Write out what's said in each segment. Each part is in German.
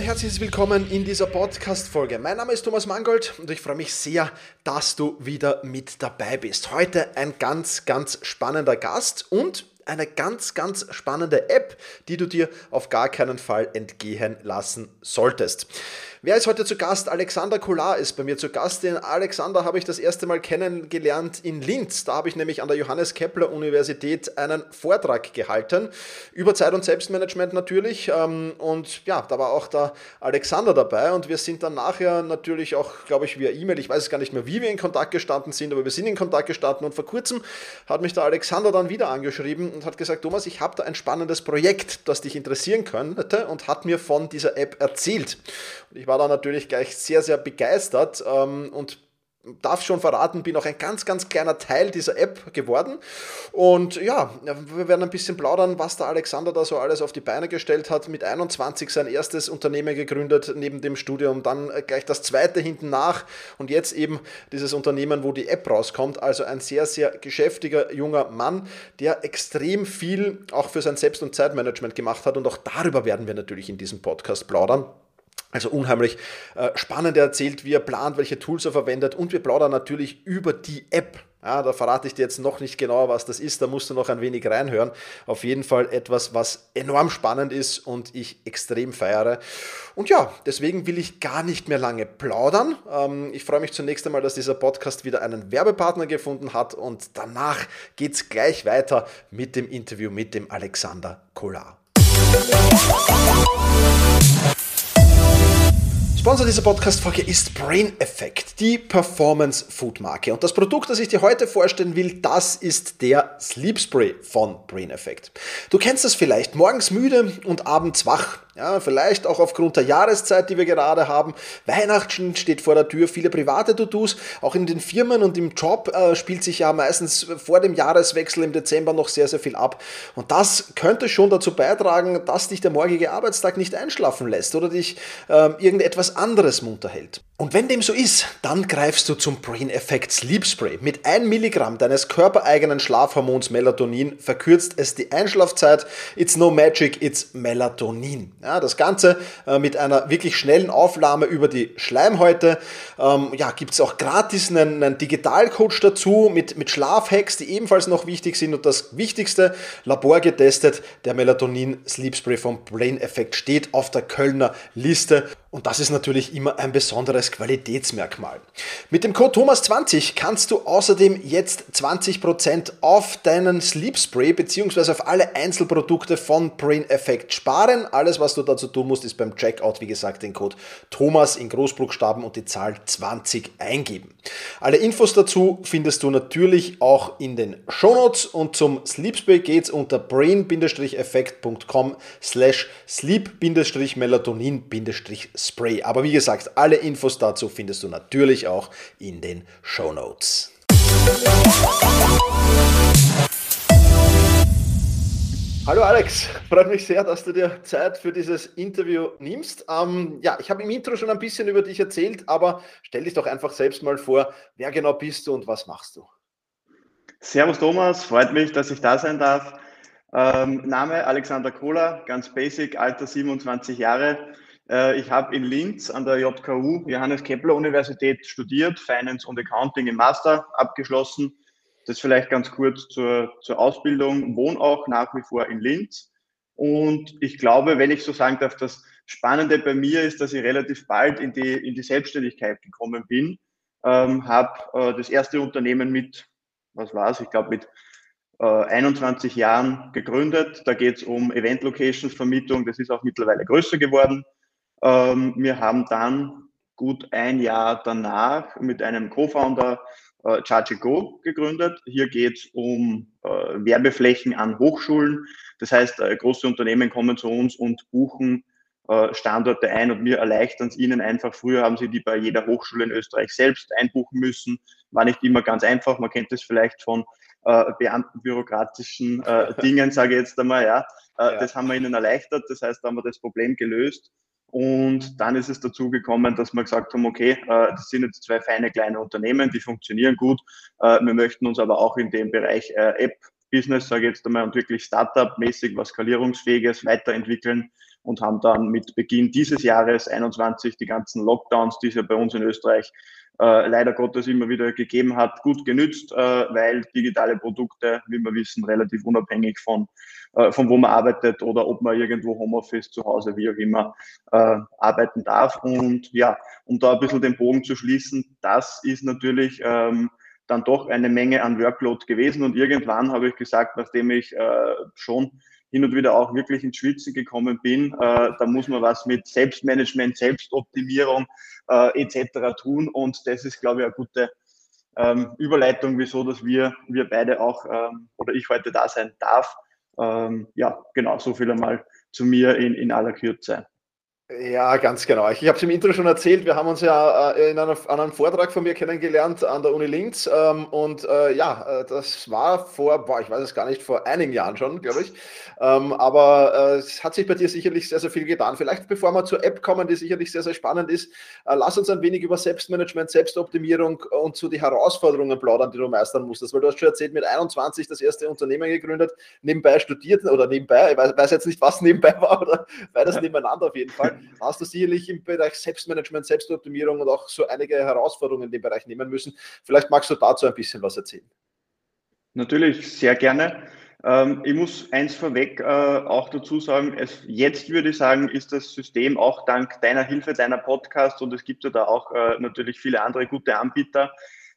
Herzliches Willkommen in dieser Podcast-Folge. Mein Name ist Thomas Mangold und ich freue mich sehr, dass du wieder mit dabei bist. Heute ein ganz, ganz spannender Gast und eine ganz, ganz spannende App, die du dir auf gar keinen Fall entgehen lassen solltest. Wer ist heute zu Gast? Alexander Kolar ist bei mir zu Gast. Den Alexander habe ich das erste Mal kennengelernt in Linz. Da habe ich nämlich an der Johannes Kepler Universität einen Vortrag gehalten über Zeit- und Selbstmanagement natürlich. Ähm, und ja, da war auch der Alexander dabei und wir sind dann nachher natürlich auch, glaube ich, via E-Mail, ich weiß gar nicht mehr, wie wir in Kontakt gestanden sind, aber wir sind in Kontakt gestanden und vor kurzem hat mich der Alexander dann wieder angeschrieben und hat gesagt, Thomas, ich habe da ein spannendes Projekt, das dich interessieren könnte und hat mir von dieser App erzählt. Und ich war da natürlich gleich sehr, sehr begeistert ähm, und darf schon verraten, bin auch ein ganz, ganz kleiner Teil dieser App geworden. Und ja, wir werden ein bisschen plaudern, was der Alexander da so alles auf die Beine gestellt hat. Mit 21 sein erstes Unternehmen gegründet neben dem Studium, dann gleich das zweite hinten nach und jetzt eben dieses Unternehmen, wo die App rauskommt. Also ein sehr, sehr geschäftiger junger Mann, der extrem viel auch für sein Selbst- und Zeitmanagement gemacht hat. Und auch darüber werden wir natürlich in diesem Podcast plaudern. Also unheimlich äh, spannend erzählt, wie er plant, welche Tools er verwendet und wir plaudern natürlich über die App. Ja, da verrate ich dir jetzt noch nicht genauer, was das ist, da musst du noch ein wenig reinhören. Auf jeden Fall etwas, was enorm spannend ist und ich extrem feiere. Und ja, deswegen will ich gar nicht mehr lange plaudern. Ähm, ich freue mich zunächst einmal, dass dieser Podcast wieder einen Werbepartner gefunden hat und danach geht es gleich weiter mit dem Interview mit dem Alexander Kollar. Sponsor dieser Podcast-Folge ist Brain Effect, die Performance Food Marke. Und das Produkt, das ich dir heute vorstellen will, das ist der Sleep Spray von Brain Effect. Du kennst das vielleicht, morgens müde und abends wach. Ja, vielleicht auch aufgrund der Jahreszeit, die wir gerade haben. Weihnachten steht vor der Tür, viele private To-Dos. Auch in den Firmen und im Job äh, spielt sich ja meistens vor dem Jahreswechsel im Dezember noch sehr, sehr viel ab. Und das könnte schon dazu beitragen, dass dich der morgige Arbeitstag nicht einschlafen lässt oder dich äh, irgendetwas anderes munter hält. Und wenn dem so ist, dann greifst du zum Brain Effect Sleep Spray. Mit 1 Milligramm deines körpereigenen Schlafhormons Melatonin verkürzt es die Einschlafzeit. It's no magic, it's Melatonin. Ja, das Ganze äh, mit einer wirklich schnellen Aufnahme über die Schleimhäute. Ähm, ja, gibt es auch gratis einen, einen Digitalcoach dazu mit, mit Schlafhacks, die ebenfalls noch wichtig sind. Und das Wichtigste, laborgetestet, der Melatonin Sleep Spray vom Brain Effect steht auf der Kölner Liste. Und das ist natürlich immer ein besonderes Qualitätsmerkmal. Mit dem Code Thomas20 kannst du außerdem jetzt 20% auf deinen Sleep Spray bzw. auf alle Einzelprodukte von Brain Effect sparen. Alles, was du dazu tun musst, ist beim Checkout, wie gesagt, den Code Thomas in Großbuchstaben und die Zahl 20 eingeben. Alle Infos dazu findest du natürlich auch in den Shownotes und zum Sleep Spray geht's unter brain-effekt.com slash sleep-melatonin-spray Spray. Aber wie gesagt, alle Infos dazu findest du natürlich auch in den Show Notes. Hallo Alex, freut mich sehr, dass du dir Zeit für dieses Interview nimmst. Ähm, ja, ich habe im Intro schon ein bisschen über dich erzählt, aber stell dich doch einfach selbst mal vor, wer genau bist du und was machst du? Servus Thomas, freut mich, dass ich da sein darf. Ähm, Name Alexander Kohler, ganz basic, Alter 27 Jahre. Äh, ich habe in Linz an der JKU, Johannes Kepler Universität, studiert, Finance und Accounting im Master abgeschlossen. Das vielleicht ganz kurz zur, zur Ausbildung. Wohne auch nach wie vor in Linz. Und ich glaube, wenn ich so sagen darf, das Spannende bei mir ist, dass ich relativ bald in die, in die Selbstständigkeit gekommen bin. Ähm, habe äh, das erste Unternehmen mit, was war es, ich glaube mit äh, 21 Jahren gegründet. Da geht es um Event Locations Vermietung. Das ist auch mittlerweile größer geworden. Ähm, wir haben dann gut ein Jahr danach mit einem Co-Founder äh, Charge gegründet. Hier geht es um äh, Werbeflächen an Hochschulen. Das heißt, äh, große Unternehmen kommen zu uns und buchen äh, Standorte ein und wir erleichtern es ihnen einfach. Früher haben sie die bei jeder Hochschule in Österreich selbst einbuchen müssen. War nicht immer ganz einfach. Man kennt das vielleicht von äh, beamtenbürokratischen äh, Dingen, sage ich jetzt einmal. Ja. ja. Das haben wir ihnen erleichtert. Das heißt, da haben wir das Problem gelöst. Und dann ist es dazu gekommen, dass wir gesagt haben, okay, äh, das sind jetzt zwei feine kleine Unternehmen, die funktionieren gut. Äh, wir möchten uns aber auch in dem Bereich äh, App-Business, sage ich jetzt einmal, und wirklich Startup-mäßig was Skalierungsfähiges weiterentwickeln und haben dann mit Beginn dieses Jahres 21 die ganzen Lockdowns, die es ja bei uns in Österreich äh, leider Gottes immer wieder gegeben hat, gut genützt, äh, weil digitale Produkte, wie wir wissen, relativ unabhängig von, äh, von wo man arbeitet oder ob man irgendwo Homeoffice zu Hause, wie auch immer, äh, arbeiten darf. Und ja, um da ein bisschen den Bogen zu schließen, das ist natürlich ähm, dann doch eine Menge an Workload gewesen. Und irgendwann habe ich gesagt, nachdem ich äh, schon hin und wieder auch wirklich ins Schwitzen gekommen bin. Äh, da muss man was mit Selbstmanagement, Selbstoptimierung äh, etc. tun und das ist, glaube ich, eine gute ähm, Überleitung, wieso, dass wir, wir beide auch ähm, oder ich heute da sein darf. Ähm, ja, genau, so viel einmal zu mir in, in aller Kürze. Ja, ganz genau. Ich, habe es im Intro schon erzählt, wir haben uns ja äh, in einem Vortrag von mir kennengelernt an der Uni Linz ähm, und äh, ja, äh, das war vor, boah, ich weiß es gar nicht, vor einigen Jahren schon, glaube ich. Ähm, aber es hat sich bei dir sicherlich sehr, sehr viel getan. Vielleicht bevor wir zur App kommen, die sicherlich sehr, sehr spannend ist, lass uns ein wenig über Selbstmanagement, Selbstoptimierung und zu so die Herausforderungen plaudern, die du meistern musstest. Weil du hast schon erzählt, mit 21 das erste Unternehmen gegründet, nebenbei studiert oder nebenbei, ich weiß, weiß jetzt nicht, was nebenbei war oder beides nebeneinander auf jeden Fall hast du sicherlich im Bereich Selbstmanagement, Selbstoptimierung und auch so einige Herausforderungen in dem Bereich nehmen müssen. Vielleicht magst du dazu ein bisschen was erzählen. Natürlich, sehr gerne. Ähm, ich muss eins vorweg äh, auch dazu sagen, es, jetzt würde ich sagen, ist das System auch dank deiner Hilfe, deiner Podcast und es gibt ja da auch äh, natürlich viele andere gute Anbieter,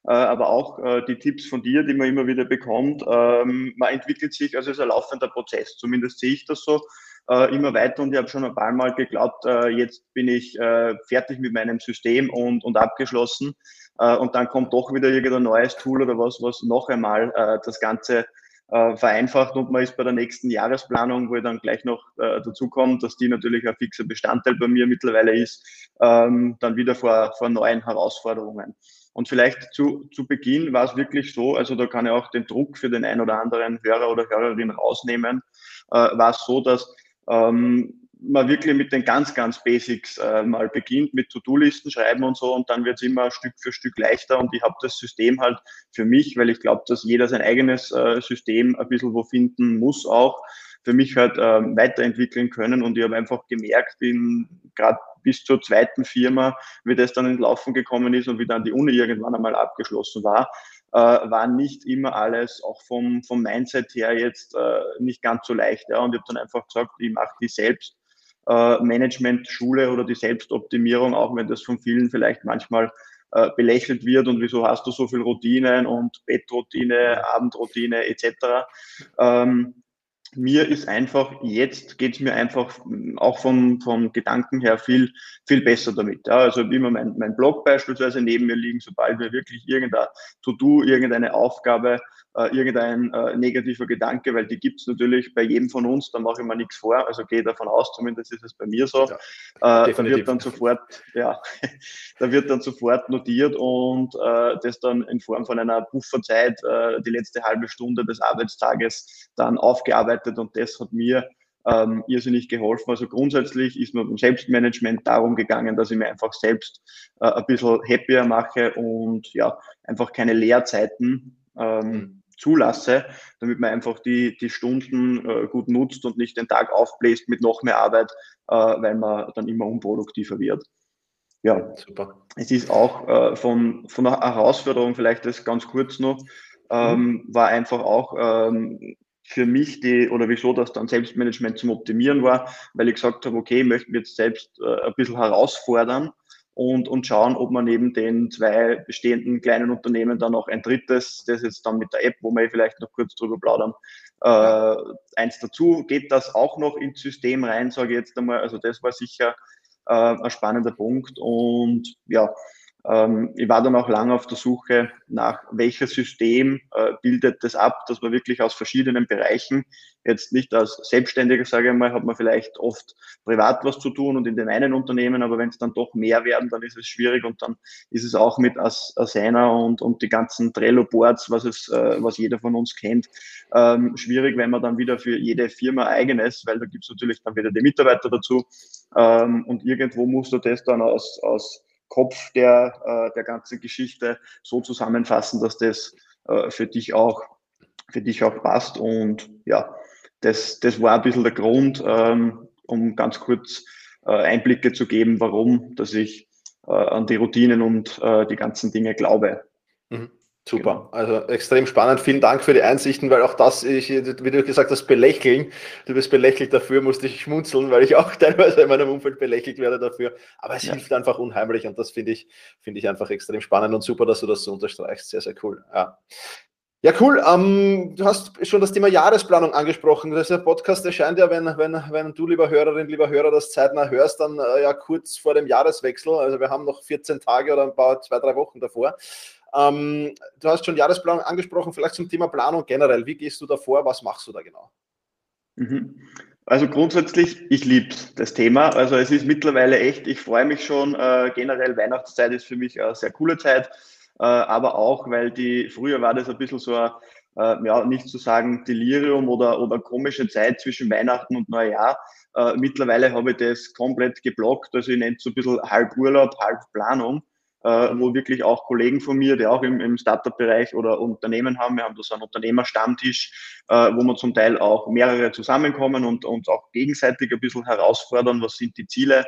äh, aber auch die Tipps von dir, die man immer wieder bekommt. Ähm, man entwickelt sich, also es ist ein laufender Prozess, zumindest sehe ich das so äh, immer weiter und ich habe schon ein paar Mal geglaubt, äh, jetzt bin ich äh, fertig mit meinem System und, und abgeschlossen. Äh, und dann kommt doch wieder irgendein neues Tool oder was, was noch einmal äh, das Ganze äh, vereinfacht und man ist bei der nächsten Jahresplanung, wo ich dann gleich noch äh, dazu komme, dass die natürlich ein fixer Bestandteil bei mir mittlerweile ist, ähm, dann wieder vor, vor neuen Herausforderungen. Und vielleicht zu, zu Beginn war es wirklich so, also da kann ich auch den Druck für den ein oder anderen Hörer oder Hörerin rausnehmen, äh, war es so, dass ähm, man wirklich mit den ganz, ganz Basics äh, mal beginnt, mit To-Do-Listen schreiben und so und dann wird es immer Stück für Stück leichter und ich habe das System halt für mich, weil ich glaube, dass jeder sein eigenes äh, System ein bisschen wo finden muss auch, für mich halt äh, weiterentwickeln können und ich habe einfach gemerkt, in gerade bis zur zweiten Firma, wie das dann ins Laufen gekommen ist und wie dann die Uni irgendwann einmal abgeschlossen war, äh, war nicht immer alles auch vom, vom Mindset her jetzt äh, nicht ganz so leicht. Ja. Und ich habe dann einfach gesagt, ich mache die selbst äh, Management-Schule oder die Selbstoptimierung, auch wenn das von vielen vielleicht manchmal äh, belächelt wird und wieso hast du so viel Routinen und Bettroutine, Abendroutine etc. Ähm, mir ist einfach, jetzt geht es mir einfach auch vom, vom Gedanken her viel, viel besser damit. Ja, also immer mein, mein Blog beispielsweise neben mir liegen, sobald mir wirklich irgendein To-Do, irgendeine Aufgabe äh, irgendein äh, negativer Gedanke, weil die gibt es natürlich bei jedem von uns, da mache ich mir nichts vor, also gehe davon aus, zumindest ist es bei mir so. Ja, äh, da wird dann sofort, ja, da wird dann sofort notiert und äh, das dann in Form von einer Pufferzeit äh, die letzte halbe Stunde des Arbeitstages dann aufgearbeitet und das hat mir ähm, irrsinnig geholfen. Also grundsätzlich ist mir beim Selbstmanagement darum gegangen, dass ich mir einfach selbst äh, ein bisschen happier mache und ja, einfach keine Leerzeiten ähm, mhm zulasse, damit man einfach die, die Stunden äh, gut nutzt und nicht den Tag aufbläst mit noch mehr Arbeit, äh, weil man dann immer unproduktiver wird. Ja, super. Es ist auch äh, von, von der Herausforderung, vielleicht das ganz kurz noch, ähm, mhm. war einfach auch ähm, für mich die, oder wieso das dann Selbstmanagement zum Optimieren war, weil ich gesagt habe, okay, ich möchte mich jetzt selbst äh, ein bisschen herausfordern und, und schauen, ob man neben den zwei bestehenden kleinen Unternehmen dann noch ein drittes, das jetzt dann mit der App, wo wir vielleicht noch kurz drüber plaudern, äh, eins dazu. Geht das auch noch ins System rein, sage ich jetzt einmal. Also das war sicher äh, ein spannender Punkt. Und ja, ähm, ich war dann auch lange auf der Suche nach welches System äh, bildet das ab, dass man wirklich aus verschiedenen Bereichen, jetzt nicht als Selbstständiger, sage ich mal, hat man vielleicht oft privat was zu tun und in den einen Unternehmen, aber wenn es dann doch mehr werden, dann ist es schwierig und dann ist es auch mit As Asana und, und die ganzen Trello-Boards, was es, äh, was jeder von uns kennt, ähm, schwierig, wenn man dann wieder für jede Firma eigenes, weil da gibt es natürlich dann wieder die Mitarbeiter dazu ähm, und irgendwo musst du das dann aus, aus Kopf der, äh, der ganzen Geschichte so zusammenfassen, dass das äh, für dich auch für dich auch passt. Und ja, das, das war ein bisschen der Grund, ähm, um ganz kurz äh, Einblicke zu geben, warum, dass ich an die Routinen und die ganzen Dinge glaube. Mhm. Super, also extrem spannend. Vielen Dank für die Einsichten, weil auch das, ich, wie du gesagt hast, belächeln. Du bist belächelt dafür, musste ich schmunzeln, weil ich auch teilweise in meinem Umfeld belächelt werde dafür. Aber es ja. hilft einfach unheimlich und das finde ich, finde ich einfach extrem spannend und super, dass du das so unterstreichst. Sehr, sehr cool. Ja. Ja, cool. Ähm, du hast schon das Thema Jahresplanung angesprochen. Das ist ein Podcast, der scheint ja, wenn, wenn, wenn du, lieber Hörerin, lieber Hörer, das zeitnah hörst, dann äh, ja kurz vor dem Jahreswechsel. Also wir haben noch 14 Tage oder ein paar, zwei, drei Wochen davor. Ähm, du hast schon Jahresplanung angesprochen, vielleicht zum Thema Planung generell. Wie gehst du da vor? Was machst du da genau? Mhm. Also grundsätzlich, ich liebe das Thema. Also es ist mittlerweile echt, ich freue mich schon. Äh, generell Weihnachtszeit ist für mich eine sehr coole Zeit, äh, aber auch, weil die, früher war das ein bisschen so ein, äh, ja, nicht zu sagen Delirium oder, oder komische Zeit zwischen Weihnachten und Neujahr. Äh, mittlerweile habe ich das komplett geblockt. Also ich nenne es so ein bisschen halb Urlaub, halb Planung äh, wo wirklich auch Kollegen von mir, die auch im, im Startup-Bereich oder Unternehmen haben, wir haben da so einen Unternehmerstammtisch, äh, wo wir zum Teil auch mehrere zusammenkommen und uns auch gegenseitig ein bisschen herausfordern, was sind die Ziele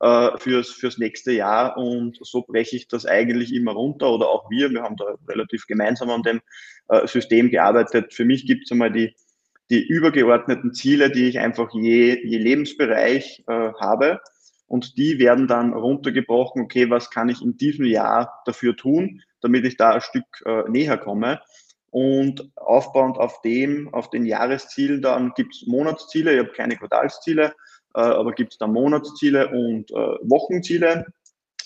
äh, fürs, fürs nächste Jahr und so breche ich das eigentlich immer runter oder auch wir, wir haben da relativ gemeinsam an dem äh, System gearbeitet. Für mich gibt es einmal die, die übergeordneten Ziele, die ich einfach je, je Lebensbereich äh, habe und die werden dann runtergebrochen, okay, was kann ich in diesem Jahr dafür tun, damit ich da ein Stück äh, näher komme. Und aufbauend auf dem, auf den Jahreszielen, dann gibt es Monatsziele, ich habe keine Quartalsziele, äh, aber gibt es dann Monatsziele und äh, Wochenziele.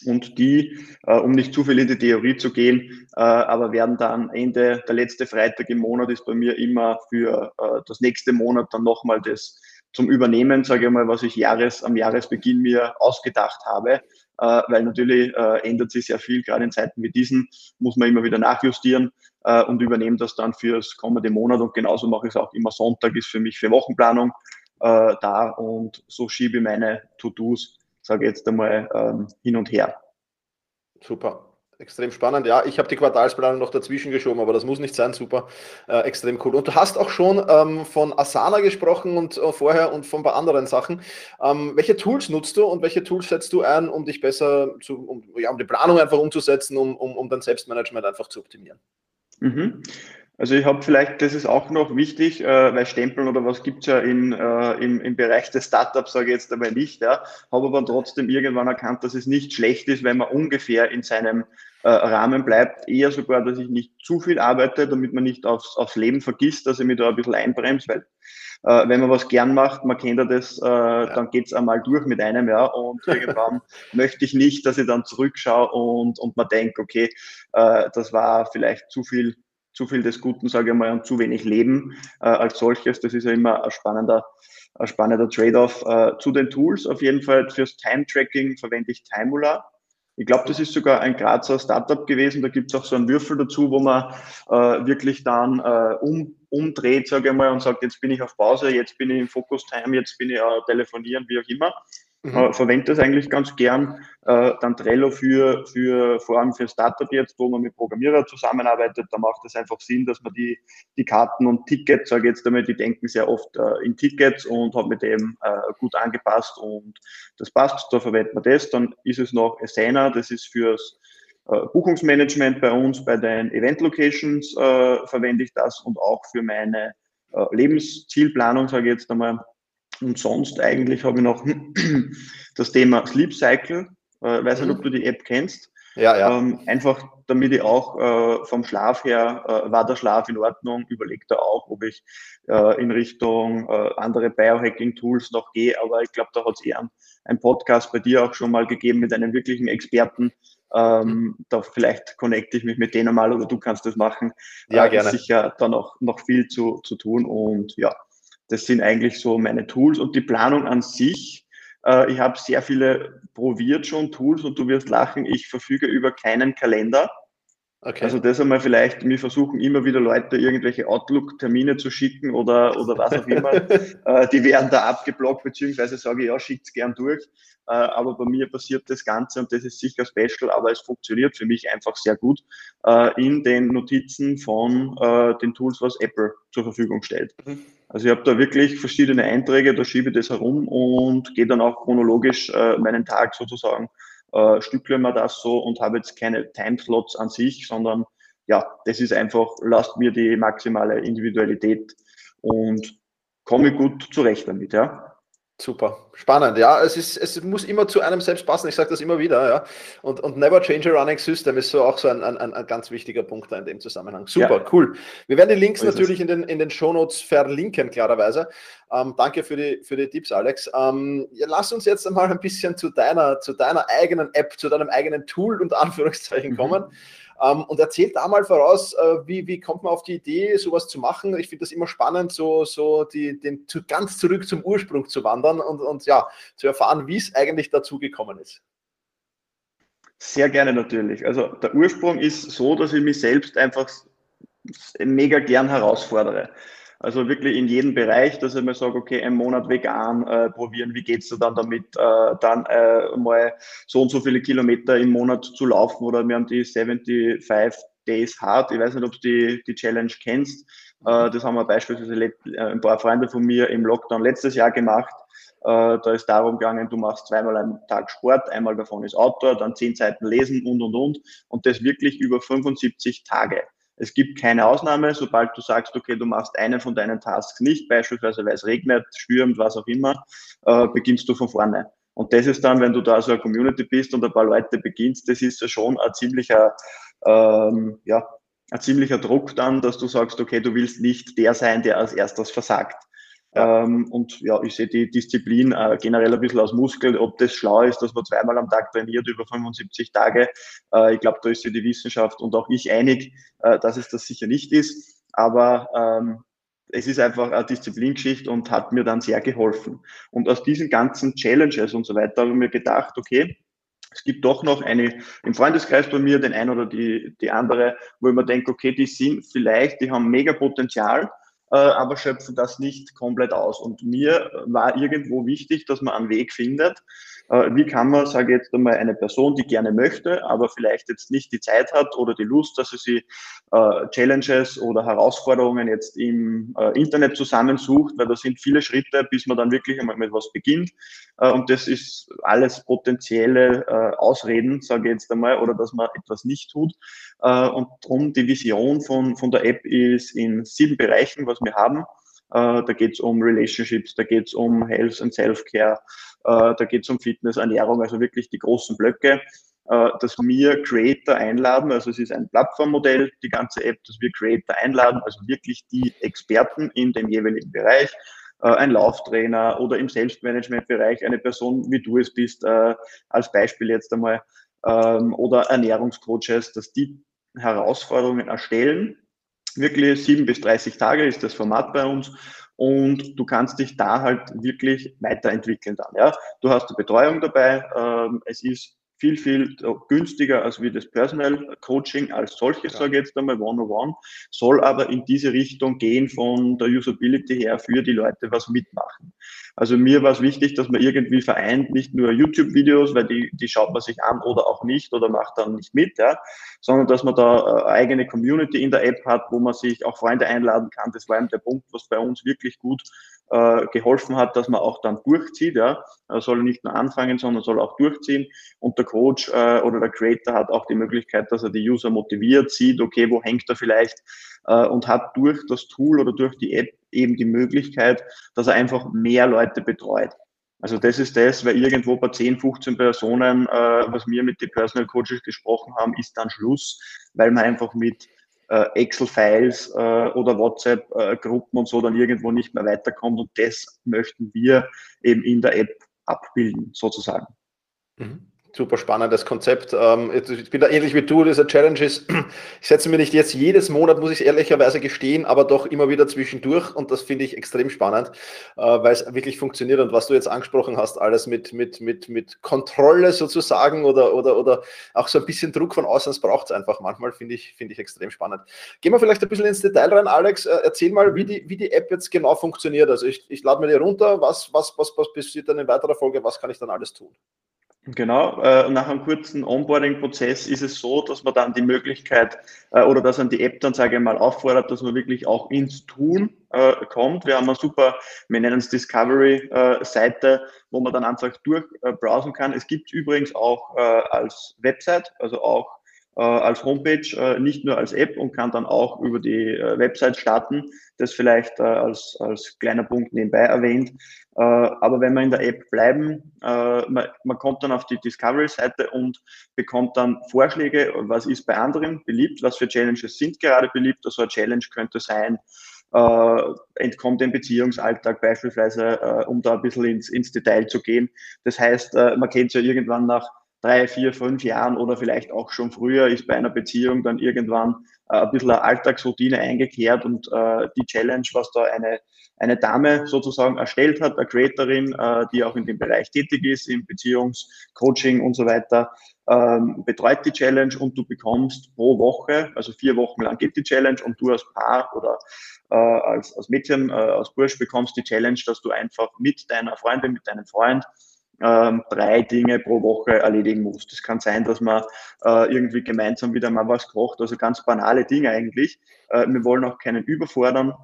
Und die, äh, um nicht zu viel in die Theorie zu gehen, äh, aber werden dann Ende, der letzte Freitag im Monat ist bei mir immer für äh, das nächste Monat dann nochmal das zum Übernehmen, sage ich mal, was ich Jahres, am Jahresbeginn mir ausgedacht habe. Äh, weil natürlich äh, ändert sich sehr viel, gerade in Zeiten wie diesen muss man immer wieder nachjustieren äh, und übernehme das dann fürs kommende Monat. Und genauso mache ich es auch immer Sonntag, ist für mich für Wochenplanung. äh, da und so schiebe ich meine To-Dos, sage ich jetzt einmal, ähm, hin und her. Super. Extrem spannend, ja. Ich habe die Quartalsplanung noch dazwischen geschoben, aber das muss nicht sein. Super, äh, extrem cool. Und du hast auch schon ähm, von Asana gesprochen und äh, vorher und von ein paar anderen Sachen. Ähm, welche Tools nutzt du und welche Tools setzt du ein, um dich besser zu, um, ja, um die Planung einfach umzusetzen, um, um, um dein Selbstmanagement einfach zu optimieren? Mhm. Also ich habe vielleicht, das ist auch noch wichtig, äh, weil Stempeln oder was gibt's ja in, äh, im, im Bereich des Startups, sage ich jetzt einmal nicht, ja, habe aber trotzdem irgendwann erkannt, dass es nicht schlecht ist, wenn man ungefähr in seinem äh, Rahmen bleibt. Eher sogar, dass ich nicht zu viel arbeite, damit man nicht aufs, aufs Leben vergisst, dass ich mich da ein bisschen einbremse, weil äh, wenn man was gern macht, man kennt ja das, äh, ja. dann geht's einmal durch mit einem, ja, und irgendwann möchte ich nicht, dass ich dann zurückschaue und, und man denkt, okay, äh, das war vielleicht zu viel zu viel des Guten, sage ich mal, und zu wenig Leben äh, als solches. Das ist ja immer ein spannender, ein spannender Trade-off. Äh, zu den Tools auf jeden Fall fürs Time-Tracking verwende ich Timula. Ich glaube, das ist sogar ein Grazer Startup gewesen. Da gibt es auch so einen Würfel dazu, wo man äh, wirklich dann äh, um, umdreht, sage ich mal, und sagt, jetzt bin ich auf Pause, jetzt bin ich im Focus Time, jetzt bin ich äh, telefonieren, wie auch immer. Mhm. Äh, verwende das eigentlich ganz gern. Äh, dann Trello für, für, vor allem für Startup jetzt, wo man mit Programmierer zusammenarbeitet, da macht es einfach Sinn, dass man die, die Karten und Tickets, sage ich jetzt damit, die denken sehr oft äh, in Tickets und hat mit dem äh, gut angepasst und das passt, da verwendet man das. Dann ist es noch Asana, das ist fürs äh, Buchungsmanagement bei uns, bei den Event Locations verwende ich das und auch für meine Lebenszielplanung, sage ich jetzt einmal, und sonst eigentlich habe ich noch das Thema Sleep Cycle. Äh, weiß nicht, ob mhm. du die App kennst. Ja, ja. Ähm, einfach damit ich auch äh, vom Schlaf her, äh, war der Schlaf in Ordnung, überlege da auch, ob ich äh, in Richtung äh, andere Biohacking-Tools noch gehe, aber ich glaube, da hat es eher ein Podcast bei dir auch schon mal gegeben mit einem wirklichen Experten. Ähm, mhm. Da vielleicht connecte ich mich mit denen mal oder du kannst das machen. Ja, äh, gerne. Sicher da noch, noch viel zu, zu tun und ja, das sind eigentlich so meine Tools und die Planung an sich. Äh, ich habe sehr viele probiert schon Tools und du wirst lachen, ich verfüge über keinen Kalender. Okay. Also das einmal vielleicht, wir versuchen immer wieder Leute irgendwelche Outlook-Termine zu schicken oder, oder was auch immer. äh, die werden da abgeblockt, beziehungsweise sage ich, ja, schickt's gern durch. Äh, aber bei mir passiert das Ganze und das ist sicher special, aber es funktioniert für mich einfach sehr gut äh, in den Notizen von äh, den Tools, was Apple zur Verfügung stellt. Mhm. Also ich habe da wirklich verschiedene Einträge, da schiebe ich das herum und gehe dann auch chronologisch äh, meinen Tag sozusagen, äh, stückle mir das so und habe jetzt keine Timeslots an sich, sondern ja, das ist einfach, lasst mir die maximale Individualität und komme gut zurecht damit, ja. Super, spannend. Ja, es, ist, es muss immer zu einem selbst passen. Ich sage das immer wieder. Ja. Und, und never change a running system ist so auch so ein, ein, ein ganz wichtiger Punkt da in dem Zusammenhang. Super, ja. cool. Wir werden die Links natürlich in den, in den Shownotes verlinken, klarerweise. Ähm, danke für die, für die Tipps, Alex. Ähm, ja, lass uns jetzt einmal ein bisschen zu deiner, zu deiner eigenen App, zu deinem eigenen Tool und Anführungszeichen mhm. Ähm, und erzählt da mal voraus, äh, wie, wie kommt man auf die Idee, sowas zu machen. Ich finde das immer spannend, so, so die, den, zu, ganz zurück zum Ursprung zu wandern und, und ja, zu erfahren, wie es eigentlich dazu gekommen ist. Sehr gerne natürlich. Also der Ursprung ist so, dass ich mich selbst einfach mega gern herausfordere. Also wirklich in jedem Bereich, dass ich mir sage, okay, einen Monat vegan äh, probieren, wie geht's dir dann damit, äh, dann äh, mal so und so viele Kilometer im Monat zu laufen oder wir haben die 75 Days Hard, ich weiß nicht, ob du die, die Challenge kennst, äh, das haben wir beispielsweise äh, ein paar Freunde von mir im Lockdown letztes Jahr gemacht. Äh, da ist darum gegangen, du machst zweimal am Tag Sport, einmal davon ist Outdoor, dann zehn Seiten lesen und und und und das wirklich über 75 Tage. Es gibt keine Ausnahme, sobald du sagst, okay, du machst einen von deinen Tasks nicht, beispielsweise weil es regnet, stürmt, was auch immer, äh, beginnst du von vorne. Und das ist dann, wenn du da so eine Community bist und ein paar Leute beginnst, das ist ja schon ein ziemlicher, ähm, ja, ein ziemlicher Druck dann, dass du sagst, okay, du willst nicht der sein, der als erstes versagt. Ähm, und ja, ich sehe die Disziplin äh, generell ein bisschen aus Muskel. Ob das schlau ist, dass man zweimal am Tag trainiert über 75 Tage, äh, ich glaube, da ist sich die Wissenschaft und auch ich einig, äh, dass es das sicher nicht ist. Aber ähm, es ist einfach eine Disziplingeschichte und hat mir dann sehr geholfen. Und aus diesen ganzen Challenges und so weiter habe ich mir gedacht, okay, es gibt doch noch eine im Freundeskreis bei mir, den einen oder die, die andere, wo ich mir denke, okay, die sind vielleicht, die haben mega Potenzial, aber schöpfen das nicht komplett aus. Und mir war irgendwo wichtig, dass man einen Weg findet, äh, wie kann man, sage ich jetzt einmal, eine Person, die gerne möchte, aber vielleicht jetzt nicht die Zeit hat oder die Lust, dass sie sich äh, Challenges oder Herausforderungen jetzt im äh, Internet zusammensucht, weil da sind viele Schritte, bis man dann wirklich einmal mit was beginnt. Äh, und das ist alles potenzielle äh, Ausreden, sage ich jetzt einmal, oder dass man etwas nicht tut. Äh, und darum die Vision von, von der App ist in sieben Bereichen, was wir haben. Äh, da geht es um Relationships, da geht es um Health and Self-Care, äh, da geht es um Fitness, Ernährung, also wirklich die großen Blöcke, äh, dass wir Creator einladen. Also es ist ein Plattformmodell, die ganze App, dass wir Creator einladen, also wirklich die Experten in dem jeweiligen Bereich, ein Lauftrainer oder im Selbstmanagement-Bereich eine Person, wie du es bist, als Beispiel jetzt einmal, ähm, oder Ernährungscoaches, dass die Herausforderungen erstellen wirklich sieben bis 30 Tage ist das Format bei uns und du kannst dich da halt wirklich weiterentwickeln dann. Ja. Du hast die Betreuung dabei, ähm, es ist viel, viel günstiger als wie das Personal Coaching als solches, ja. sage ich jetzt einmal, One-on-One, soll aber in diese Richtung gehen von der Usability her für die Leute was mitmachen. Also mir war es wichtig, dass man irgendwie vereint, nicht nur YouTube-Videos, weil die, die schaut man sich an oder auch nicht oder macht dann nicht mit, ja, sondern dass man da äh, eigene Community in der App hat, wo man sich auch Freunde einladen kann. Das war eben der Punkt, was bei uns wirklich gut äh, geholfen hat, dass man auch dann durchzieht. Ja. Er soll nicht nur anfangen, sondern soll auch durchziehen. Und der Coach äh, oder der Creator hat auch die Möglichkeit, dass er die User motiviert, sieht, okay, wo hängt er vielleicht äh, und hat durch das Tool oder durch die App eben die Möglichkeit, dass er einfach mehr Leute betreut. Also das ist das, weil irgendwo bei 10, 15 Personen, äh, was wir mit den Personal Coaches gesprochen haben, ist dann Schluss, weil man einfach mit äh, Excel-Files äh, oder WhatsApp-Gruppen und so dann irgendwo nicht mehr weiterkommt. Und das möchten wir eben in der App abbilden, sozusagen. Mhm super spannendes Konzept. Ähm, ich bin da ähnlich wie du, diese Challenge ist, ich setze mir nicht jetzt jedes Monat, muss ich ehrlicherweise gestehen, aber doch immer wieder zwischendurch und das finde ich extrem spannend, äh, weil es wirklich funktioniert und was du jetzt angesprochen hast, alles mit, mit, mit, mit Kontrolle sozusagen oder, oder, oder auch so ein bisschen Druck von außen, das braucht es einfach manchmal, finde ich, finde ich extrem spannend. Gehen wir vielleicht ein bisschen ins Detail rein, Alex, äh, erzähl mal, wie die, wie die App jetzt genau funktioniert. Also ich, ich lade mir die runter, was, was, was, was passiert dann in weiterer Folge, was kann ich dann alles tun? Genau, äh, nach einem kurzen Onboarding-Prozess ist es so, dass man dann die Möglichkeit äh, oder dass man die App dann, sage ich mal, auffordert, dass man wirklich auch ins Tun äh, kommt. Wir haben eine super, wir nennen es Discovery-Seite, wo man dann einfach durchbrowsen kann. Es gibt übrigens auch äh, als Website, also auch als Homepage, nicht nur als App und kann dann auch über die Website starten. Das vielleicht als, als kleiner Punkt nebenbei erwähnt. Äh, aber wenn wir in der App bleiben, äh, man, man kommt dann auf die Discovery-Seite und bekommt dann Vorschläge, was ist bei anderen beliebt, was für Challenges sind gerade beliebt. Also eine Challenge könnte sein, äh, entkommt dem Beziehungsalltag beispielsweise, äh, um da ein bisschen ins, ins Detail zu gehen. Das heißt, äh, man kennt es ja irgendwann nach drei, vier, fünf Jahren oder vielleicht auch schon früher, ist bei einer Beziehung dann irgendwann äh, ein bisschen eine Alltagsroutine eingekehrt und äh, die Challenge, was da eine eine Dame sozusagen erstellt hat, eine Creatorin, äh, die auch in dem Bereich tätig ist, im Beziehungscoaching und so weiter, ähm, betreut die Challenge und du bekommst pro Woche, also vier Wochen lang geht die Challenge und du als Paar oder äh, als, als Mädchen, äh, als Bursch bekommst die Challenge, dass du einfach mit deiner Freundin, mit deinem Freund ähm, drei Dinge pro Woche erledigen musst. Es kann sein, dass man äh, irgendwie gemeinsam wieder mal was kocht, also ganz banale Dinge eigentlich. Äh, wir wollen auch keinen überfordern,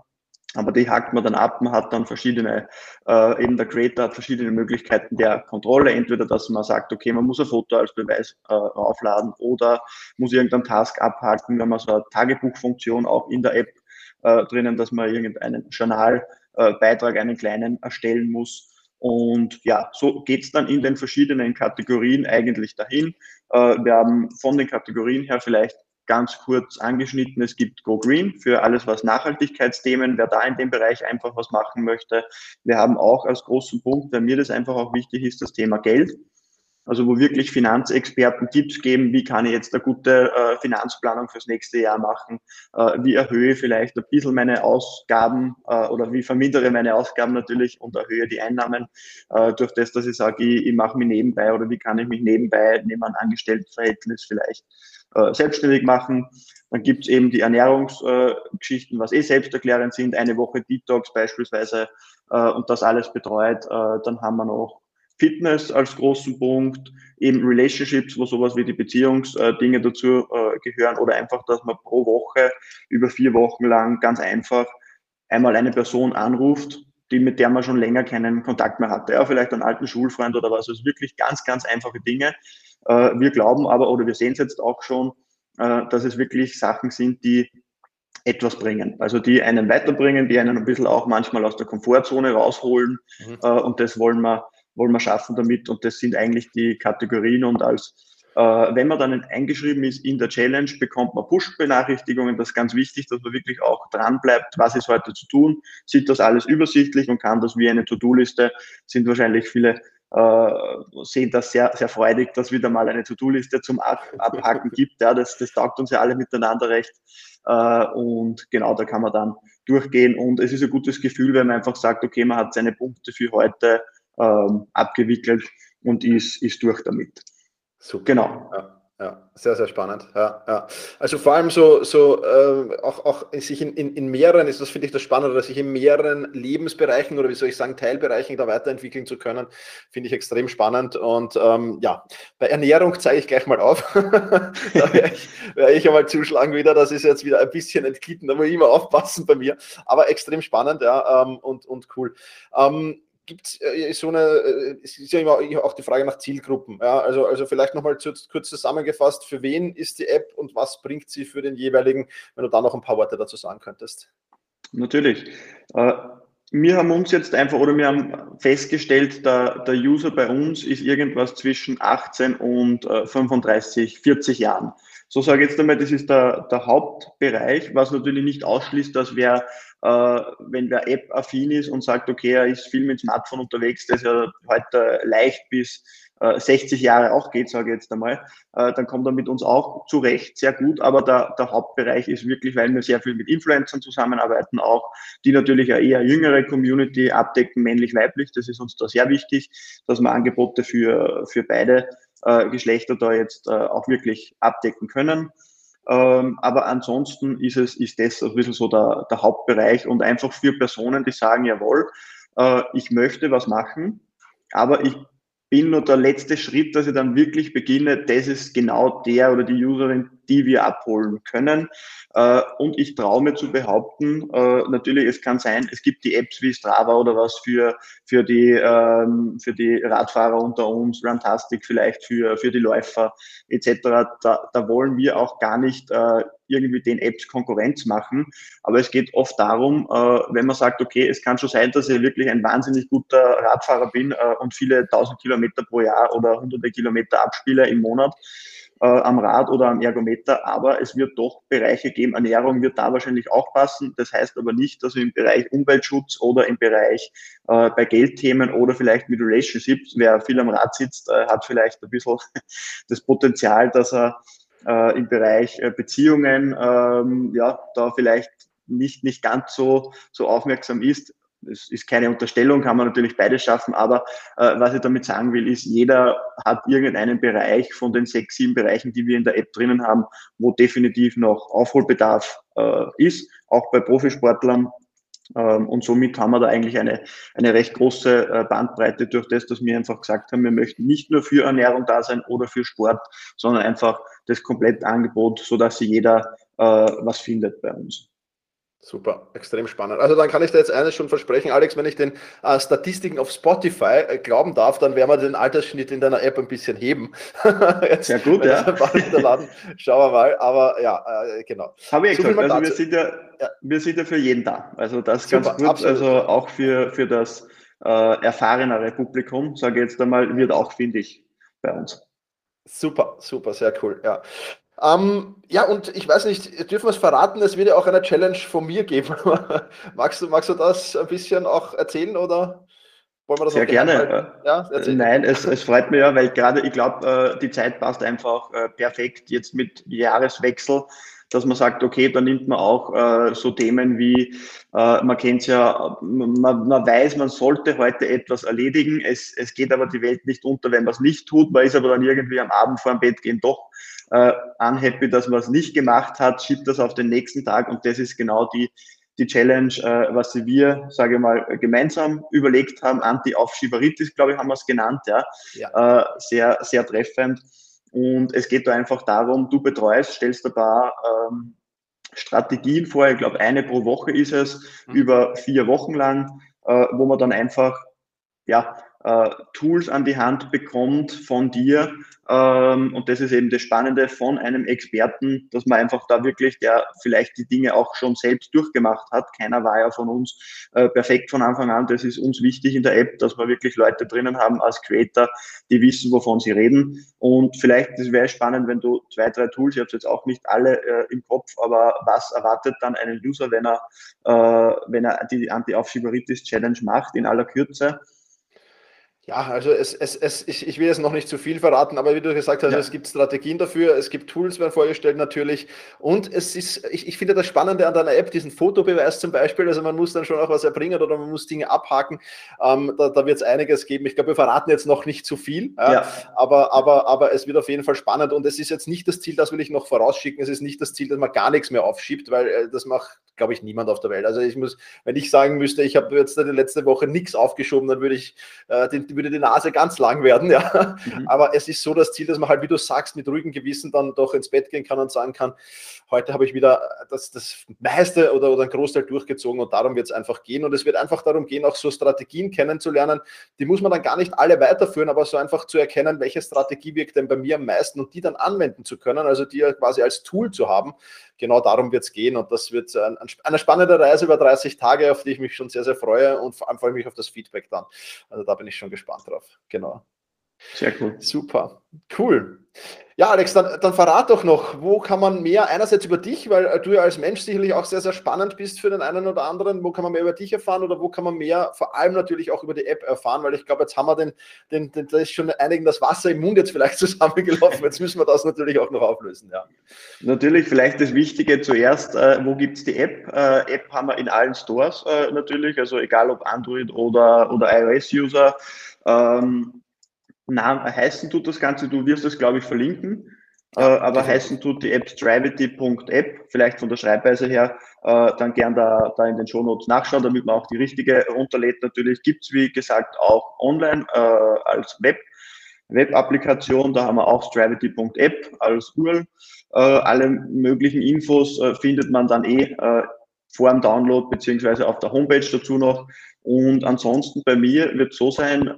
aber die hakt man dann ab, man hat dann verschiedene, äh, eben der Creator hat verschiedene Möglichkeiten der Kontrolle. Entweder, dass man sagt, okay, man muss ein Foto als Beweis äh, aufladen oder muss irgendeinen Task abhaken, wenn man so eine Tagebuchfunktion auch in der App äh, drinnen, dass man irgendeinen Journalbeitrag, einen kleinen erstellen muss. Und ja, so geht's dann in den verschiedenen Kategorien eigentlich dahin. Äh, wir haben von den Kategorien her vielleicht ganz kurz angeschnitten. Es gibt Go Green für alles, was Nachhaltigkeitsthemen, wer da in dem Bereich einfach was machen möchte. Wir haben auch als großen Punkt, weil mir das einfach auch wichtig ist, das Thema Geld. Also wo wirklich Finanzexperten Tipps geben, wie kann ich jetzt eine gute äh, Finanzplanung fürs nächste Jahr machen, äh, wie erhöhe ich vielleicht ein bisschen meine Ausgaben äh, oder wie vermindere meine Ausgaben natürlich und erhöhe die Einnahmen äh, durch das, dass ich sage, ich, ich mache mich nebenbei oder wie kann ich mich nebenbei neben einem Angestelltenverhältnis vielleicht äh, selbstständig machen. Dann gibt es eben die Ernährungsgeschichten, was eh selbsterklärend sind, eine Woche Detox beispielsweise äh, und das alles betreut. Dann haben wir noch Fitness als großen Punkt, eben Relationships, wo sowas wie die Beziehungsdinge dazu äh, gehören oder einfach, dass man pro Woche über vier Wochen lang ganz einfach einmal eine Person anruft, die mit der man schon länger keinen Kontakt mehr hatte. Ja, vielleicht einen alten Schulfreund oder was. Also wirklich ganz, ganz einfache Dinge. Äh, wir glauben aber, oder wir sehen es jetzt auch schon, äh, dass es wirklich Sachen sind, die etwas bringen. Also die einen weiterbringen, die einen ein bisschen auch manchmal aus der Komfortzone rausholen. Mhm. Äh, und das wollen wir, wollen wir schaffen damit. Und das sind eigentlich die Kategorien. Und als äh, wenn man dann eingeschrieben ist in der Challenge, bekommt man Push-Benachrichtigungen. Das ist ganz wichtig, dass man wirklich auch dran bleibt, was ist heute zu tun, sieht das alles übersichtlich und kann das wie eine To-Do-Liste, sind wahrscheinlich viele äh, sehen das sehr, sehr freudig, dass wieder mal eine To-Do-Liste zum Abhaken gibt. Ja, das, das taugt uns ja alle miteinander recht. Äh, und genau, da kann man dann durchgehen. Und es ist ein gutes Gefühl, wenn man einfach sagt, okay, man hat seine Punkte für heute ähm, abgewickelt und ist, ist durch damit. Super. Genau. Ja. Ja, sehr, sehr spannend. Ja, ja. Also vor allem so, so äh, auch, auch sich in, in, in mehreren, ist das finde ich das Spannende, dass sich in mehreren Lebensbereichen oder wie soll ich sagen, Teilbereichen da weiterentwickeln zu können, finde ich extrem spannend. Und ähm, ja, bei Ernährung zeige ich gleich mal auf. da werde ich, werd ich einmal zuschlagen wieder. Das ist jetzt wieder ein bisschen entglitten, da muss ich immer aufpassen bei mir. Aber extrem spannend, ja, ähm, und, und cool. Ähm, gibt es äh, so eine, äh, es ist ja immer auch die Frage nach Zielgruppen. Ja? Also, also vielleicht nochmal kurz zusammengefasst, für wen ist die App und was bringt sie für den jeweiligen, wenn du da noch ein paar Worte dazu sagen könntest. Natürlich. Äh, wir haben uns jetzt einfach, oder wir haben festgestellt, der, der User bei uns ist irgendwas zwischen 18 und 35, 40 Jahren. So sage ich jetzt einmal, das ist der, der Hauptbereich, was natürlich nicht ausschließt, dass wer äh, wenn wer App-affin ist und sagt, okay, er ist viel mit Smartphone unterwegs, das ja heute leicht bis 60 äh, Jahre auch geht, sage ich jetzt einmal, äh, dann kommt er mit uns auch zurecht, sehr gut. Aber der, der Hauptbereich ist wirklich, weil wir sehr viel mit Influencern zusammenarbeiten, auch die natürlich eine eher jüngere Community abdecken, männlich-weiblich. Das ist uns da sehr wichtig, dass wir Angebote für, für beide äh, Geschlechter da jetzt äh, auch wirklich abdecken können. Ähm, aber ansonsten ist es, ist das ein bisschen so der, der Hauptbereich und einfach für Personen, die sagen, jawohl, äh, ich möchte was machen, aber ich bin nur der letzte Schritt, dass ich dann wirklich beginne, das ist genau der oder die Userin, die wir abholen können. Äh, und ich traue mir zu behaupten, äh, natürlich, es kann sein, es gibt die Apps wie Strava oder was für, für, die, ähm, für die Radfahrer unter uns, Runtastic vielleicht für, für die Läufer etc. Da, da wollen wir auch gar nicht äh, irgendwie den Apps Konkurrenz machen. Aber es geht oft darum, wenn man sagt, okay, es kann schon sein, dass ich wirklich ein wahnsinnig guter Radfahrer bin und viele tausend Kilometer pro Jahr oder hunderte Kilometer abspiele im Monat äh, am Rad oder am Ergometer, aber es wird doch Bereiche geben, Ernährung wird da wahrscheinlich auch passen. Das heißt aber nicht, dass im Bereich Umweltschutz oder im Bereich äh, bei Geldthemen oder vielleicht mit Relationships, wer viel am Rad sitzt, äh, hat vielleicht ein bisschen das Potenzial, dass er äh, im Bereich äh, Beziehungen ähm, ja da vielleicht nicht, nicht ganz so, so aufmerksam ist es ist keine Unterstellung, kann man natürlich beides schaffen, aber äh, was ich damit sagen will, ist, jeder hat irgendeinen Bereich von den sechs, sieben Bereichen, die wir in der App drinnen haben, wo definitiv noch Aufholbedarf äh, ist, auch bei Profisportlern. Ähm, und somit haben wir da eigentlich eine, eine recht große äh, Bandbreite durch das, dass wir einfach gesagt haben, wir möchten nicht nur für Ernährung da sein oder für Sport, sondern einfach das komplette Angebot, sodass jeder äh, was findet bei uns. Super, extrem spannend. Also dann kann ich dir jetzt eines schon versprechen, Alex, wenn ich den äh, Statistiken auf Spotify äh, glauben darf, dann werden wir den Altersschnitt in deiner App ein bisschen heben. jetzt, Sehr gut, ja. Laden. Schauen wir mal, aber ja, äh, genau. Habe ich so gesagt, also wir sind, ja, ja, wir sind ja für jeden da. Also das Super, ganz gut, absolut. also auch für, für das äh, erfahrenere Publikum, sage ich jetzt einmal, wird auch, finde ich, bei uns. Super, super, sehr cool, ja. Ähm, ja, und ich weiß nicht, dürfen wir es verraten, es wird ja auch eine Challenge von mir geben. magst, du, magst du das ein bisschen auch erzählen oder? Wollen wir das Sehr gerne. Ja, Nein, es, es, freut mich ja, weil gerade, ich glaube, äh, die Zeit passt einfach äh, perfekt jetzt mit Jahreswechsel, dass man sagt, okay, da nimmt man auch äh, so Themen wie, man kennt es ja, man, man, weiß, man sollte heute etwas erledigen, es, es geht aber die Welt nicht unter, wenn man es nicht tut, man ist aber dann irgendwie am Abend vor dem Bett gehen doch unhappy, dass man es nicht gemacht hat, schiebt das auf den nächsten Tag und das ist genau die, die Challenge, äh, was wir, sage ich mal, gemeinsam überlegt haben. Anti-Aufschieberitis, glaube ich, haben wir es genannt, ja. ja. Äh, sehr, sehr treffend. Und es geht da einfach darum, du betreust, stellst ein paar ähm, Strategien vor. Ich glaube, eine pro Woche ist es, mhm. über vier Wochen lang, äh, wo man dann einfach ja, äh, Tools an die Hand bekommt von dir. Ähm, und das ist eben das Spannende von einem Experten, dass man einfach da wirklich, der vielleicht die Dinge auch schon selbst durchgemacht hat. Keiner war ja von uns äh, perfekt von Anfang an. Das ist uns wichtig in der App, dass wir wirklich Leute drinnen haben als Creator, die wissen, wovon sie reden. Und vielleicht, das wäre spannend, wenn du zwei, drei Tools, ich habe jetzt auch nicht alle äh, im Kopf, aber was erwartet dann einen User, wenn er, äh, wenn er die Anti-Aufschieberitis-Challenge macht in aller Kürze? Ja, also es, es, es, ich, ich will jetzt noch nicht zu viel verraten, aber wie du gesagt hast, ja. es gibt Strategien dafür, es gibt Tools werden vorgestellt natürlich und es ist, ich, ich finde das Spannende an deiner App, diesen Fotobeweis zum Beispiel, also man muss dann schon auch was erbringen oder man muss Dinge abhaken, ähm, da, da wird es einiges geben. Ich glaube, wir verraten jetzt noch nicht zu viel, ja, ja. Aber, aber, aber es wird auf jeden Fall spannend und es ist jetzt nicht das Ziel, das will ich noch vorausschicken, es ist nicht das Ziel, dass man gar nichts mehr aufschiebt, weil äh, das macht, glaube ich, niemand auf der Welt. Also ich muss, wenn ich sagen müsste, ich habe jetzt die letzte Woche nichts aufgeschoben, dann würde ich äh, den würde die Nase ganz lang werden, ja. Mhm. Aber es ist so das Ziel, dass man halt, wie du sagst, mit ruhigem Gewissen dann doch ins Bett gehen kann und sagen kann, heute habe ich wieder das, das meiste oder, oder ein Großteil durchgezogen und darum wird es einfach gehen. Und es wird einfach darum gehen, auch so Strategien kennenzulernen. Die muss man dann gar nicht alle weiterführen, aber so einfach zu erkennen, welche Strategie wirkt denn bei mir am meisten und die dann anwenden zu können, also die quasi als Tool zu haben. Genau darum wird es gehen und das wird ein, eine spannende Reise über 30 Tage, auf die ich mich schon sehr, sehr freue und vor allem freue ich mich auf das Feedback dann. Also da bin ich schon gespannt drauf. Genau. Sehr cool. Super. Cool. Ja, Alex, dann, dann verrat doch noch, wo kann man mehr, einerseits über dich, weil äh, du ja als Mensch sicherlich auch sehr, sehr spannend bist für den einen oder anderen, wo kann man mehr über dich erfahren oder wo kann man mehr, vor allem natürlich auch über die App erfahren, weil ich glaube, jetzt haben wir den, den, den, da ist schon einigen das Wasser im Mund jetzt vielleicht zusammengelaufen, jetzt müssen wir das natürlich auch noch auflösen, ja. Natürlich, vielleicht das Wichtige zuerst, äh, wo gibt es die App? Äh, App haben wir in allen Stores äh, natürlich, also egal ob Android oder, oder iOS-User. Ähm, na, heißen tut das Ganze, du wirst es, glaube ich, verlinken. Ja, äh, aber heißen tut die App Stravity.app, vielleicht von der Schreibweise her, äh, dann gern da, da in den Shownotes nachschauen, damit man auch die richtige runterlädt. Natürlich gibt's wie gesagt, auch online äh, als Web. Web-Applikation, da haben wir auch Stravity.app als URL. Äh, alle möglichen Infos äh, findet man dann eh äh, vor dem Download beziehungsweise auf der Homepage dazu noch. Und ansonsten bei mir wird so sein,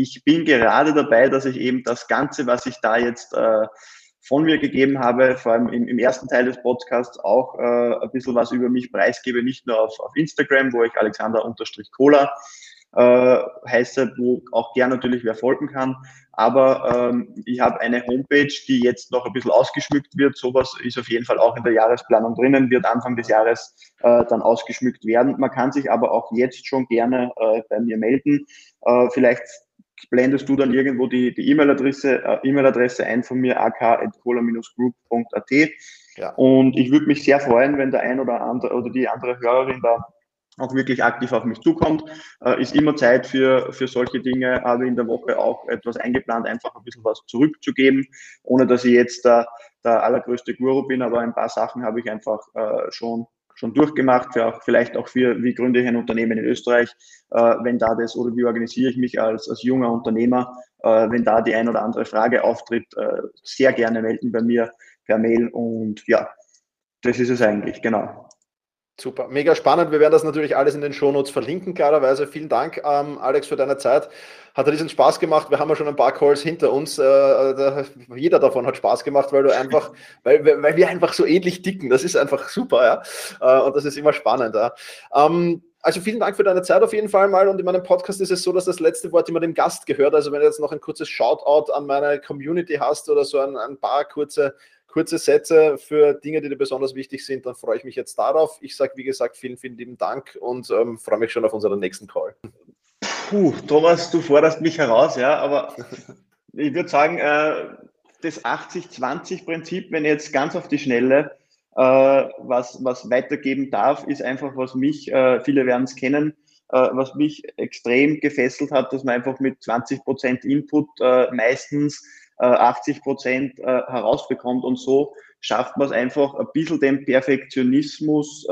ich bin gerade dabei, dass ich eben das Ganze, was ich da jetzt äh, von mir gegeben habe, vor allem im, im ersten Teil des Podcasts auch äh, ein bisschen was über mich preisgebe, nicht nur auf, auf Instagram, wo ich Alexander-Cola äh, heiße, wo auch gern natürlich wer folgen kann. Aber ähm, ich habe eine Homepage, die jetzt noch ein bisschen ausgeschmückt wird. Sowas ist auf jeden Fall auch in der Jahresplanung drinnen, wird Anfang des Jahres äh, dann ausgeschmückt werden. Man kann sich aber auch jetzt schon gerne äh, bei mir melden. Äh, vielleicht blendest du dann irgendwo die E-Mail-Adresse äh, E-Mail-Adresse ein von mir ak@cola-group.at. Ja. Und ich würde mich sehr freuen, wenn der ein oder andere oder die andere Hörerin da auch wirklich aktiv auf mich zukommt. Äh, ist immer Zeit für, für solche Dinge, aber in der Woche auch etwas eingeplant, einfach ein bisschen was zurückzugeben, ohne dass ich jetzt der, der allergrößte Guru bin, aber ein paar Sachen habe ich einfach äh, schon schon durchgemacht, für auch, vielleicht auch für, wie gründe ich ein Unternehmen in Österreich, äh, wenn da das, oder wie organisiere ich mich als, als junger Unternehmer, äh, wenn da die ein oder andere Frage auftritt, äh, sehr gerne melden bei mir per Mail und ja, das ist es eigentlich, genau. Super, mega spannend. Wir werden das natürlich alles in den Shownotes verlinken, klarerweise. Vielen Dank, ähm, Alex, für deine Zeit. Hat riesen Spaß gemacht. Wir haben ja schon ein paar Calls hinter uns. Äh, da, jeder davon hat Spaß gemacht, weil du einfach, weil, weil wir einfach so ähnlich dicken. Das ist einfach super, ja. Äh, und das ist immer spannend, ja. Ähm, also vielen Dank für deine Zeit auf jeden Fall mal. Und in meinem Podcast ist es so, dass das letzte Wort immer dem Gast gehört. Also wenn du jetzt noch ein kurzes Shoutout an meine Community hast oder so ein, ein paar kurze kurze Sätze für Dinge, die dir besonders wichtig sind, dann freue ich mich jetzt darauf. Ich sage, wie gesagt, vielen, vielen lieben Dank und ähm, freue mich schon auf unseren nächsten Call. Puh, Thomas, du forderst mich heraus, ja, aber ich würde sagen, äh, das 80-20-Prinzip, wenn jetzt ganz auf die Schnelle äh, was, was weitergeben darf, ist einfach, was mich, äh, viele werden es kennen, äh, was mich extrem gefesselt hat, dass man einfach mit 20 Prozent Input äh, meistens 80 äh, Prozent herausbekommt. Und so schafft man es einfach ein bisschen dem Perfektionismus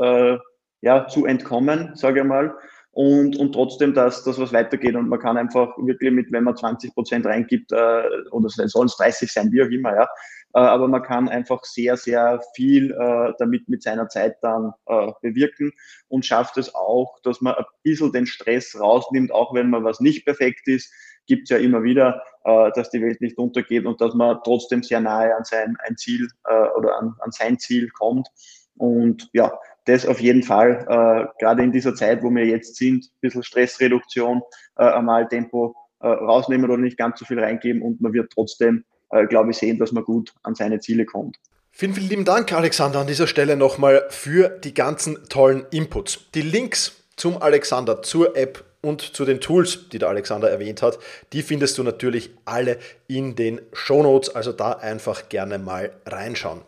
ja, zu entkommen, sage ich mal. Und, und trotzdem, dass das was weitergeht. Und man kann einfach wirklich mit, wenn man 20 Prozent reingibt, äh, oder sollen es 30 sein, wie auch immer, ja, äh, aber man kann einfach sehr, sehr viel äh, damit mit seiner Zeit dann äh, bewirken und schafft es auch, dass man ein bisschen den Stress rausnimmt, auch wenn man was nicht perfekt ist, gibt es ja immer wieder, äh, dass die Welt nicht untergeht und dass man trotzdem sehr nahe an sein ein Ziel äh, oder an, an sein Ziel kommt. Und ja, das auf jeden Fall, äh, gerade in dieser Zeit, wo wir jetzt sind, ein bisschen Stressreduktion, äh, einmal Tempo äh, rausnehmen oder nicht ganz so viel reingeben und man wird trotzdem, äh, glaube ich, sehen, dass man gut an seine Ziele kommt. Vielen, vielen lieben Dank, Alexander, an dieser Stelle nochmal für die ganzen tollen Inputs. Die Links zum Alexander, zur App und zu den Tools, die der Alexander erwähnt hat, die findest du natürlich alle in den Show Notes, also da einfach gerne mal reinschauen.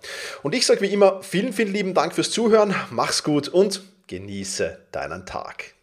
Und ich sage wie immer vielen, vielen lieben Dank fürs Zuhören, mach's gut und genieße deinen Tag.